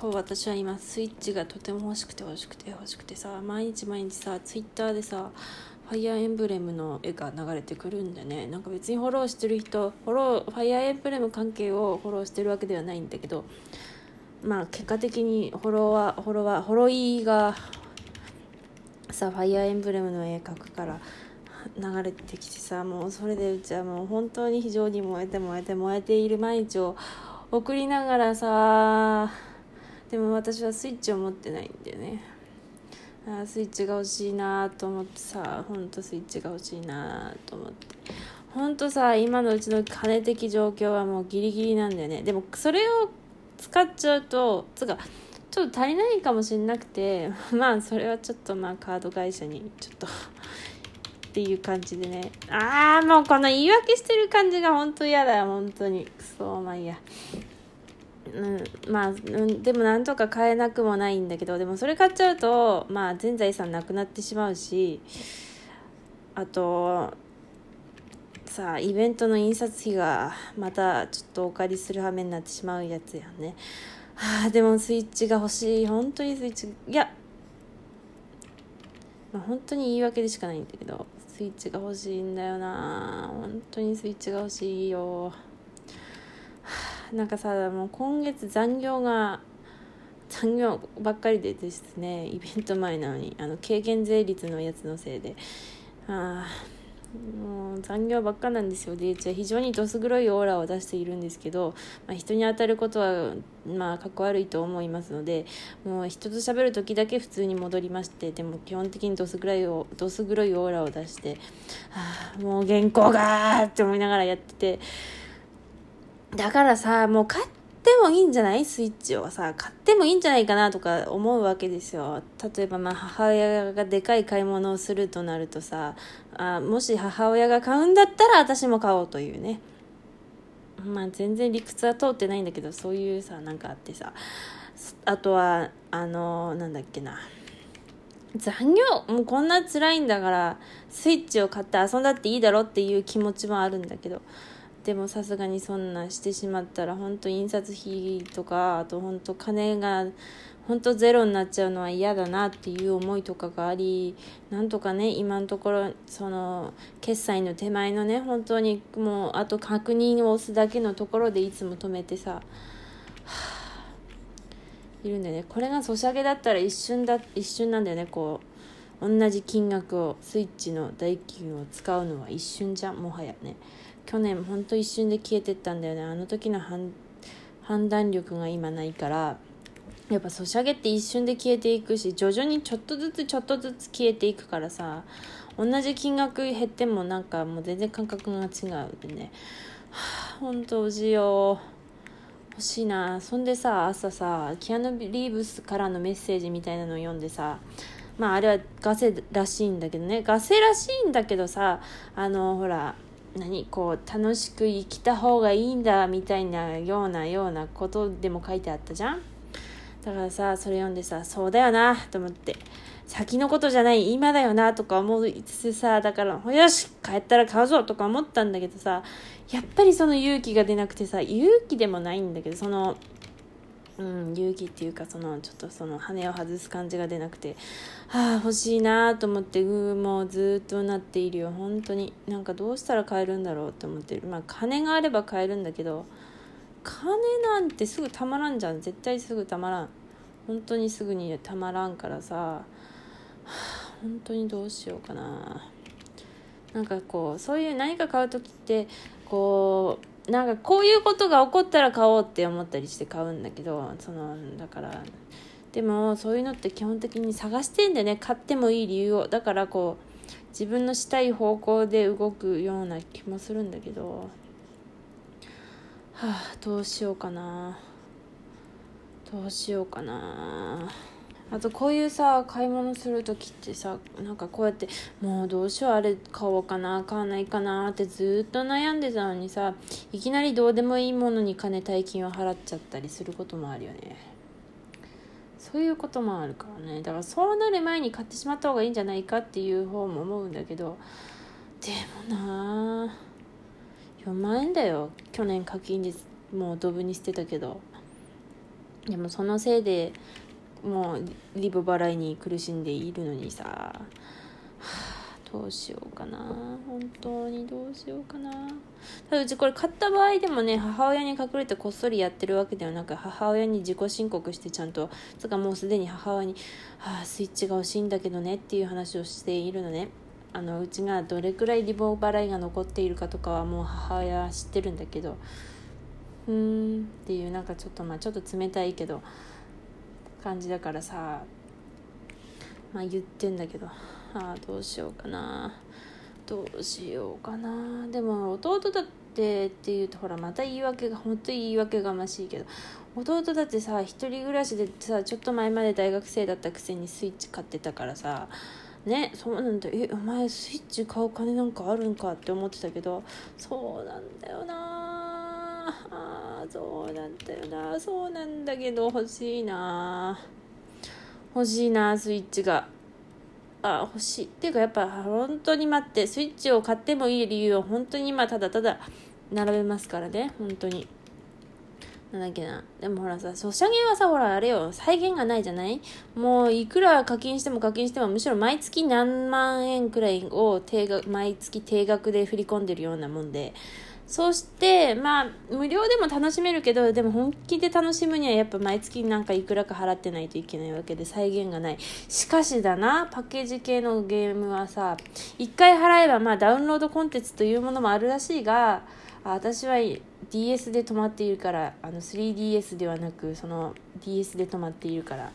こう私は今スイッチがとても欲しくて欲しくて欲しくてさ毎日毎日さツイッターでさファイアーエンブレムの絵が流れてくるんでね。なんか別にフォローしてる人フォローファイアーエンブレム関係をフォローしてるわけではないんだけどまあ結果的にフォロワーフォロワーフォロイーがさファイアーエンブレムの絵描くから流れてきてさもうそれでうちはもう本当に非常に燃えて燃えて燃えている毎日を送りながらさでも私はスイッチを持ってないんだよね。あスイッチが欲しいなと思ってさほんとスイッチが欲しいなと思って。ほんとさ今のうちの金的状況はもうギリギリなんだよね。でもそれを使っちゃうとつかちょっと足りないかもしれなくて まあそれはちょっとまあカード会社にちょっと っていう感じでね。ああもうこの言い訳してる感じが本当嫌だよ本当に。くそまあいいや。うん、まあ、うん、でもなんとか買えなくもないんだけどでもそれ買っちゃうと、まあ、全財産なくなってしまうしあとさあイベントの印刷費がまたちょっとお借りする羽目になってしまうやつやね。はあでもスイッチが欲しい。本当にスイッチいやまあ本当に言い訳でしかないんだけどスイッチが欲しいんだよな。本当にスイッチが欲しいよ。なんかさもう今月残業が残業ばっかりでですねイベント前なのにあの軽減税率のやつのせいであもう残業ばっかなんですよでうちは非常にどす黒いオーラを出しているんですけど、まあ、人に当たることはまあかっこ悪いと思いますのでもう人と喋る時だけ普通に戻りましてでも基本的にどす黒いどす黒いオーラを出してあもう原稿がーって思いながらやってて。だからさ、もう買ってもいいんじゃない？スイッチをさ、買ってもいいんじゃないかなとか思うわけですよ。例えばまあ母親がでかい買い物をするとなるとさ、あもし母親が買うんだったら私も買おうというね。まあ全然理屈は通ってないんだけど、そういうさ、なんかあってさ。あとは、あの、なんだっけな。残業？もうこんな辛いんだからスイッチを買って遊んだっていいだろっていう気持ちもあるんだけどでもさすがにそんなしてしまったら本当印刷費とかあと本当金が本当ゼロになっちゃうのは嫌だなっていう思いとかがありなんとかね今のところその決済の手前のね本当にもうあと確認を押すだけのところでいつも止めてさ、はあ、いるんだよねこれがソシャゲだったら一瞬だ一瞬なんだよねこう同じ金額をスイッチの代金を使うのは一瞬じゃんもはやね。去年ほんと一瞬で消えてったんだよね。あの時の判断力が今ないからやっぱソシャゲって一瞬で消えていくし徐々にちょっとずつちょっとずつ消えていくからさ同じ金額減ってもなんかもう全然感覚が違うでね。はあ本当欲しいよ欲しいな。そんでさ朝さキアヌ・リーブスからのメッセージみたいなのを読んでさまああれはガセらしいんだけどね。ガセらしいんだけどさあのほら何こう楽しく生きた方がいいんだみたいなようなようなことでも書いてあったじゃん？だからさそれ読んでさそうだよなと思って。先のことじゃない今だよなとか思いつつさだからよし帰ったら買うぞとか思ったんだけどさやっぱりその勇気が出なくてさ勇気でもないんだけどそのうん、勇気っていうかそのちょっとその羽を外す感じが出なくてはあ欲しいなと思ってもうずっとなっているよ。本当になんかどうしたら買えるんだろうって思ってる。まあ金があれば買えるんだけど金なんてすぐたまらんじゃん。絶対すぐたまらん。本当にすぐにたまらんからさ、はあ、本当にどうしようかな。なんかこうそういう何か買う時ってこうなんかこういうことが起こったら買おうって思ったりして買うんだけどそのだからでもそういうのって基本的に探してんだよね買ってもいい理由を。だからこう自分のしたい方向で動くような気もするんだけどはあどうしようかな。どうしようかな。あとこういうさ買い物する時ってさなんかこうやってもうどうしようあれ買おうかな買わないかなってずっと悩んでたのにさいきなりどうでもいいものに金大金を払っちゃったりすることもあるよね。そういうこともあるからね。だからそうなる前に買ってしまった方がいいんじゃないかっていう方も思うんだけど。でもな4万円だよ。去年課金でもうドブに捨てたけど。でもそのせいでもうリボ払いに苦しんでいるのにさ、はあ、どうしようかな。本当にどうしようかな。ただうちこれ買った場合でもね母親に隠れてこっそりやってるわけではなく母親に自己申告してちゃんとつかもうすでに母親に「はあスイッチが欲しいんだけどね」っていう話をしているのね。あのうちがどれくらいリボ払いが残っているかとかはもう母親は知ってるんだけど。うーんっていうなんかちょっとまあちょっと冷たいけど。感じだからさまあ言ってんだけどああどうしようかな。どうしようかな。でも弟だってっていうとほらまた言い訳が本当に言い訳がましいけど弟だってさ一人暮らしでさちょっと前まで大学生だったくせにスイッチ買ってたからさねそうなんだえお前スイッチ買う金なんかあるんかって思ってたけどそうなんだよな。あそうなんだよな。そうなんだけど欲しいな。欲しいなスイッチが。あ欲しい。っていうかやっぱ本当に待って。スイッチを買ってもいい理由を本当に今ただただ並べますからね。本当に。なんだっけな。でもほらさソシャゲはさほらあれよ。再現がないじゃない？もういくら課金しても課金してもむしろ毎月何万円くらいを定額毎月定額で振り込んでるようなもんで。そしてまあ無料でも楽しめるけどでも本気で楽しむにはやっぱ毎月なんかいくらか払ってないといけないわけで再現がない。しかしだなパッケージ系のゲームはさ1回払えばまあダウンロードコンテンツというものもあるらしいが私は DS で止まっているからあの 3DS ではなくその DS で止まっているから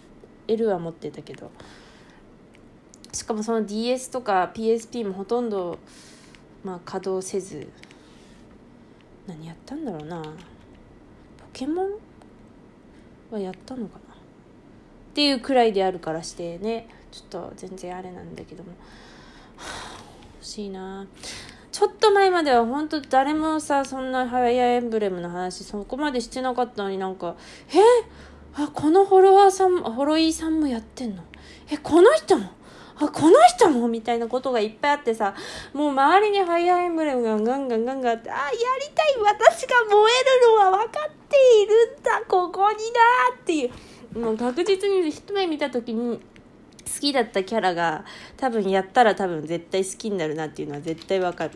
L は持ってたけど。しかもその DS とか PSP もほとんど、まあ、稼働せず。何やったんだろうな。ポケモン？はやったのかな。っていうくらいであるからしてね。ちょっと全然あれなんだけども、はあ、欲しいな。ちょっと前までは本当誰もさそんなファイアーエンブレムの話そこまでしてなかったのになんかえ？あこのフォロワーさんフォロイーさんもやってんの？えこの人も？あ、この人もみたいなことがいっぱいあってさ、もう周りにファイアーエンブレムがガンガンガンガンあって、あ、やりたい私が燃えるのは分かっているんだここになっていう。もう確実に一目見た時に、好きだったキャラが多分やったら多分絶対好きになるなっていうのは絶対わかる。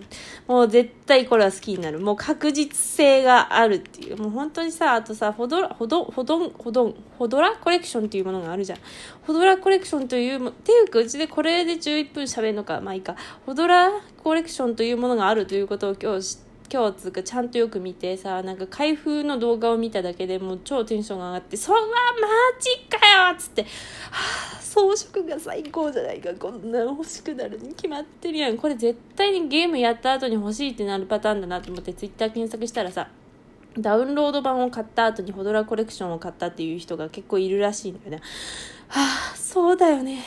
もう絶対これは好きになる。もう確実性があるっていう。もう本当にさ、あとさ、ほど、ほど、ほどん、ほどん、ほどらコレクションっていうものがあるじゃん。ほどらコレクションという、っていうかうちでこれで11分喋るのか、まあいいか。ほどらコレクションというものがあるということを今日知って、今日つうかちゃんとよく見てさなんか開封の動画を見ただけでもう超テンションが上がって「そわマジかよ!」っつって「はあ装飾が最高じゃないかこんな欲しくなるに決まってるやん。これ絶対にゲームやった後に欲しいってなるパターンだなと思ってツイッター検索したらさダウンロード版を買った後にホドラコレクションを買ったっていう人が結構いるらしいんだよね。はあそうだよね。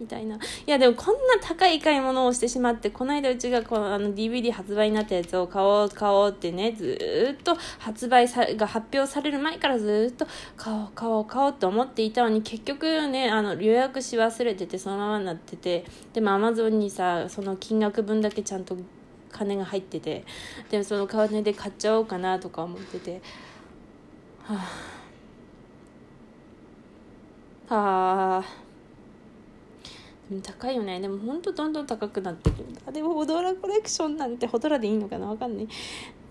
みたいな。いや、でもこんな高い買い物をしてしまって、この間うちがこのあの DVD 発売になったやつを買おう、買おうってね、ずっと発売さが発表される前からずっと買おう、買おう、買おうって思っていたのに、結局ね、あの予約し忘れてて、そのままになってて、でも Amazon にさ、その金額分だけちゃんと金が入ってて、でもその金で買っちゃおうかなとか思ってて、はあ。はあ。高いよね。でもほんとどんどん高くなってる。んだでもホドラコレクションなんてホドラでいいのかな？わかんない。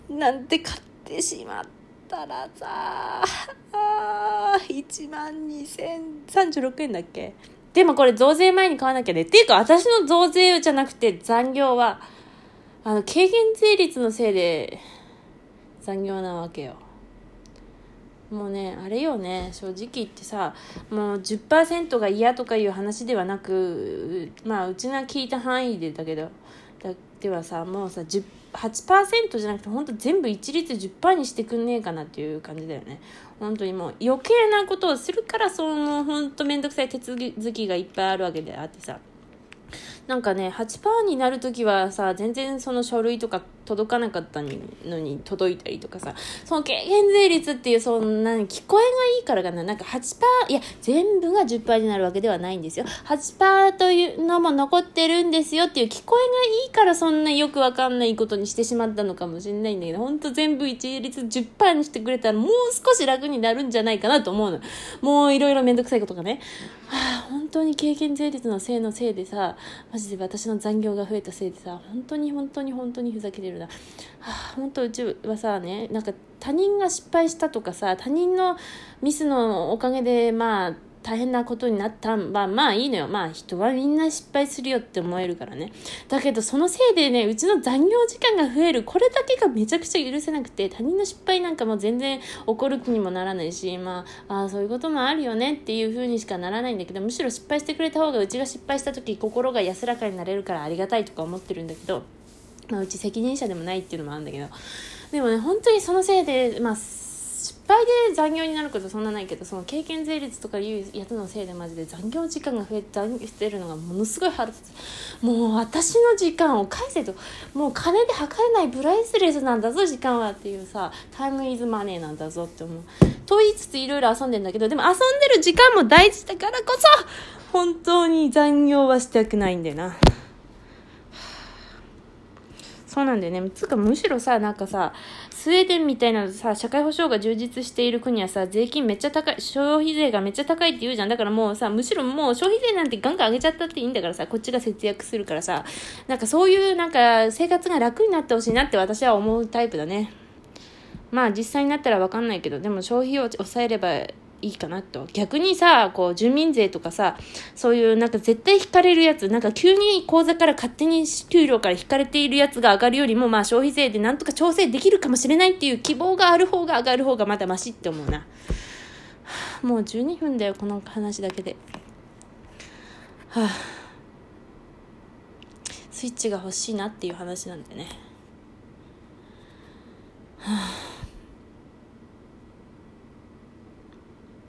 なんて買ってしまったらさあ1万2036円だっけ？でもこれ増税前に買わなきゃね。っていうか私の増税じゃなくて残業はあの軽減税率のせいで残業なわけよ。もうねあれよね正直言ってさもう10%が嫌とかいう話ではなくまあうちが聞いた範囲でだけどだではさもうさ8%じゃなくて本当全部一律10%にしてくんねえかなっていう感じだよね。本当にもう余計なことをするからその本当面倒くさい手続きがいっぱいあるわけであってさ。なんかね8%になる時はさ全然その書類とか届かなかったのに届いたりとかさ。その軽減税率っていうそんな聞こえがいいからかな。なんか8%いや全部が10%になるわけではないんですよ。8%というのも残ってるんですよっていう聞こえがいいからそんなよくわかんないことにしてしまったのかもしれないんだけどほんと全部一律10%にしてくれたらもう少し楽になるんじゃないかなと思うの。もういろいろめんどくさいことがね。はあ本当に経験税率のせいのせいでさマジで私の残業が増えたせいでさ本当に本当に本当にふざけてるな、はあ、本当うちはさねなんか他人が失敗したとかさ他人のミスのおかげでまあ大変なことになったんはまあいいのよ。まあ人はみんな失敗するよって思えるからね。だけどそのせいでねうちの残業時間が増える。これだけがめちゃくちゃ許せなくて他人の失敗なんかも全然起こる気にもならないしまああそういうこともあるよねっていう風にしかならないんだけどむしろ失敗してくれた方がうちが失敗した時心が安らかになれるからありがたいとか思ってるんだけど、まあ、うち責任者でもないっていうのもあるんだけどでもね本当にそのせいでまあ失敗で残業になることそんなないけどその経験税率とかいうやつのせいでマジで残業時間が増え残業してるのがものすごい腹立つ。もう私の時間を返せと。もう金で測れないプライスレスなんだぞ時間はっていうさタイムイズマネーなんだぞって思う。と言いつついろいろ遊んでんだけどでも遊んでる時間も大事だからこそ本当に残業はしたくないんだよな。そうなんだよね。つうか、むしろさ、なんかさ、スウェーデンみたいなさ、社会保障が充実している国はさ、税金めっちゃ高い、消費税がめっちゃ高いって言うじゃん。だからもうさ、むしろもう消費税なんてガンガン上げちゃったっていいんだからさ、こっちが節約するからさ、なんかそういうなんか生活が楽になってほしいなって私は思うタイプだね。まあ実際になったらわかんないけど、でも消費を抑えればいいかなと。逆にさ、こう、住民税とかさ、そういうなんか絶対引かれるやつ、なんか急に口座から勝手に給料から引かれているやつが上がるよりも、まあ消費税でなんとか調整できるかもしれないっていう希望がある方が上がる方がまだマシって思うな。もう12分だよ、この話だけで。はあ、スイッチが欲しいなっていう話なんでね。はあ